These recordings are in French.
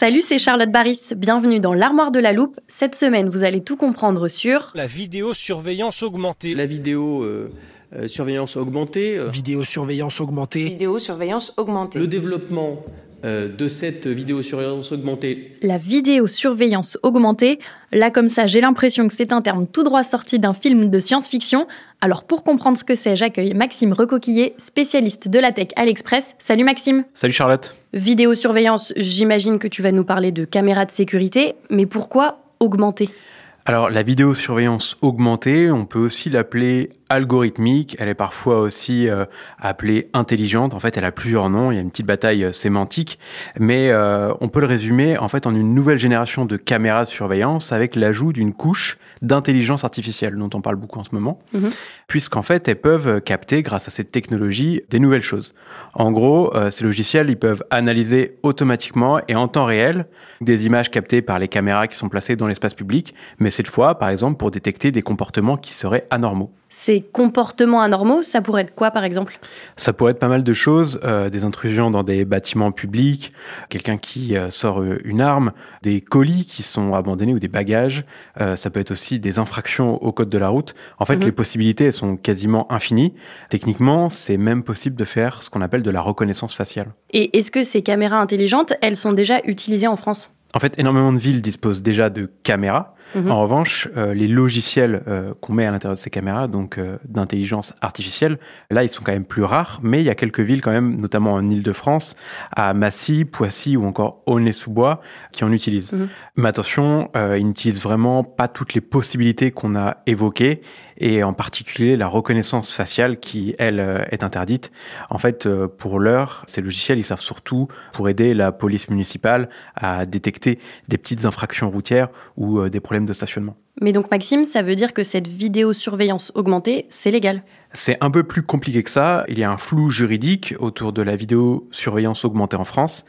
Salut, c'est Charlotte Baris. Bienvenue dans l'armoire de la loupe. Cette semaine, vous allez tout comprendre sur La vidéosurveillance augmentée. La vidéo euh, euh, surveillance augmentée, euh, Vidéosurveillance augmentée. Vidéosurveillance augmentée. le développement de cette vidéosurveillance augmentée, la vidéosurveillance augmentée. Là, comme ça, j'ai l'impression que c'est un terme tout droit sorti d'un film de science-fiction. Alors, pour comprendre ce que c'est, j'accueille Maxime Recoquillé, spécialiste de la tech à l'Express. Salut Maxime. Salut Charlotte. Vidéosurveillance, j'imagine que tu vas nous parler de caméras de sécurité, mais pourquoi augmenter? Alors la vidéosurveillance augmentée, on peut aussi l'appeler algorithmique, elle est parfois aussi euh, appelée intelligente. En fait, elle a plusieurs noms, il y a une petite bataille euh, sémantique, mais euh, on peut le résumer en fait en une nouvelle génération de caméras de surveillance avec l'ajout d'une couche d'intelligence artificielle dont on parle beaucoup en ce moment, Mhm. puisqu'en fait elles peuvent capter grâce à cette technologie des nouvelles choses. En gros, euh, ces logiciels ils peuvent analyser automatiquement et en temps réel des images captées par les caméras qui sont placées dans l'espace public, mais cette fois par exemple pour détecter des comportements qui seraient anormaux. Ces comportements anormaux, ça pourrait être quoi par exemple? Ça pourrait être pas mal de choses, euh, des intrusions dans des bâtiments publics, quelqu'un qui euh, sort euh, une arme, des colis qui sont abandonnés ou des bagages. Euh, ça peut être aussi des infractions au code de la route. En fait, Mhm. les possibilités elles sont quasiment infinies. Techniquement, c'est même possible de faire ce qu'on appelle de la reconnaissance faciale. Et est-ce que ces caméras intelligentes, elles sont déjà utilisées en France? En fait, énormément de villes disposent déjà de caméras. Mhm. En revanche, euh, les logiciels euh, qu'on met à l'intérieur de ces caméras, donc euh, d'intelligence artificielle, là, ils sont quand même plus rares, mais il y a quelques villes quand même, notamment en Ile-de-France, à Massy, Poissy ou encore Aulnay-sous-Bois, qui en utilisent. Mhm. Mais attention, ils n'utilisent vraiment pas toutes les possibilités qu'on a évoquées, et en particulier la reconnaissance faciale qui, elle, est interdite. En fait, pour l'heure, ces logiciels, ils servent surtout pour aider la police municipale à détecter des petites infractions routières ou des problèmes de stationnement. Mais donc Maxime, ça veut dire que cette vidéosurveillance augmentée, c'est légal C'est un peu plus compliqué que ça. Il y a un flou juridique autour de la vidéosurveillance augmentée en France.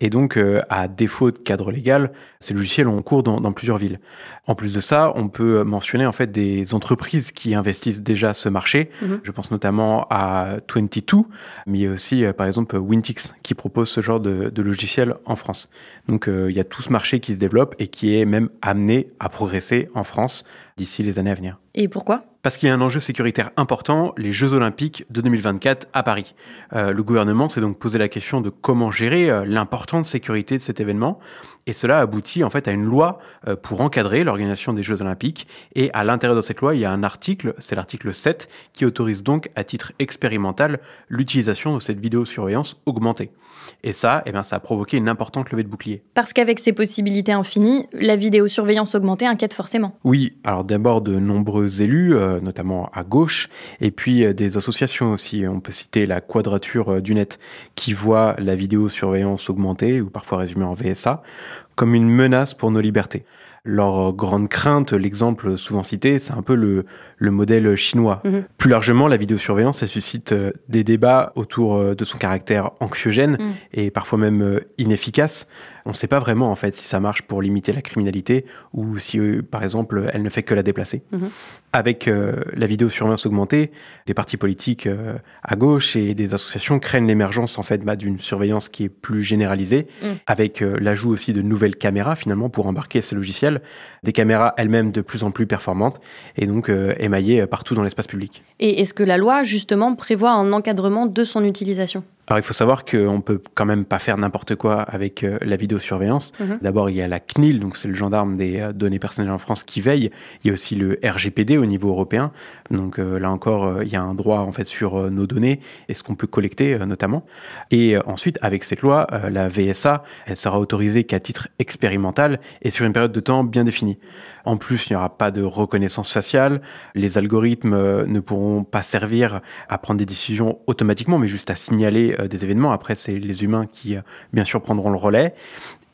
Et donc, euh, à défaut de cadre légal, ces logiciels ont cours dans, dans plusieurs villes. En plus de ça, on peut mentionner en fait des entreprises qui investissent déjà ce marché. Mhm. Je pense notamment à 22, mais il y a aussi euh, par exemple Wintix qui propose ce genre de, de logiciel en France. Donc euh, il y a tout ce marché qui se développe et qui est même amené à progresser en France d'ici les années à venir. Et pourquoi? Parce qu'il y a un enjeu sécuritaire important, les Jeux Olympiques de 2024 à Paris. Euh, le gouvernement s'est donc posé la question de comment gérer euh, l'importante sécurité de cet événement. Et cela aboutit en fait à une loi euh, pour encadrer l'organisation des Jeux Olympiques. Et à l'intérieur de cette loi, il y a un article, c'est l'article 7, qui autorise donc à titre expérimental l'utilisation de cette vidéosurveillance augmentée. Et ça, eh bien, ça a provoqué une importante levée de bouclier. Parce qu'avec ces possibilités infinies, la vidéosurveillance augmentée inquiète forcément. Oui, alors d'abord de nombreux élus, notamment à gauche, et puis euh, des associations aussi. On peut citer la Quadrature euh, du Net, qui voit la vidéosurveillance augmentée, ou parfois résumée en VSA, comme une menace pour nos libertés. leur grande crainte, l'exemple souvent cité, c'est un peu le, le modèle chinois. Mhm. Plus largement, la vidéosurveillance, elle suscite euh, des débats autour euh, de son caractère anxiogène mhm. et parfois même euh, inefficace. On ne sait pas vraiment en fait si ça marche pour limiter la criminalité ou si, par exemple, elle ne fait que la déplacer. Mhm. Avec la vidéosurveillance augmentée, des partis politiques à gauche et des associations craignent l'émergence en fait bah, d'une surveillance qui est plus généralisée, avec l'ajout aussi de nouvelles caméras finalement pour embarquer ces logiciels, des caméras elles-mêmes de plus en plus performantes et donc émaillé partout dans l'espace public. Et est-ce que la loi, justement, prévoit un encadrement de son utilisation? Alors il faut savoir qu'on peut quand même pas faire n'importe quoi avec euh, la vidéosurveillance. Mhm. D'abord il y a la CNIL, donc c'est le gendarme des euh, données personnelles en France qui veille. Il y a aussi le RGPD au niveau européen. Donc euh, là encore il y a un droit en fait sur nos données et ce qu'on peut collecter notamment. Et ensuite avec cette loi, la VSA, elle sera autorisée qu'à titre expérimental et sur une période de temps bien définie. En plus, il n'y aura pas de reconnaissance faciale. Les algorithmes ne pourront pas servir à prendre des décisions automatiquement, mais juste à signaler des événements. Après, c'est les humains qui, euh, bien sûr, prendront le relais.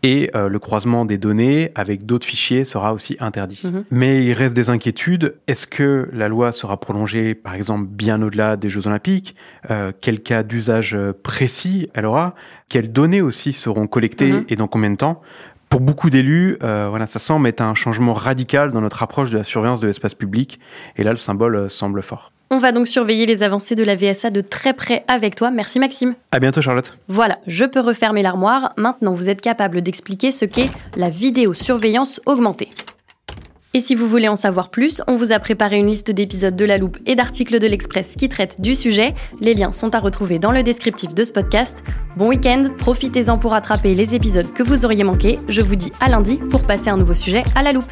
Et euh, le croisement des données avec d'autres fichiers sera aussi interdit. Mhm. Mais il reste des inquiétudes. Est-ce que la loi sera prolongée, par exemple, bien au-delà des Jeux Olympiques? Quel cas d'usage précis elle aura? Quelles données aussi seront collectées mhm. et dans combien de temps? Pour beaucoup d'élus, voilà, ça semble être un changement radical dans notre approche de la surveillance de l'espace public. Et là, le symbole semble fort. On va donc surveiller les avancées de la VSA de très près avec toi. Merci Maxime. À bientôt Charlotte. Voilà, je peux refermer l'armoire. Maintenant, vous êtes capable d'expliquer ce qu'est la vidéosurveillance augmentée. Et si vous voulez en savoir plus, on vous a préparé une liste d'épisodes de La Loupe et d'articles de l'Express qui traitent du sujet. Les liens sont à retrouver dans le descriptif de ce podcast. Bon week-end, profitez-en pour attraper les épisodes que vous auriez manqués. Je vous dis à lundi pour passer un nouveau sujet à La Loupe.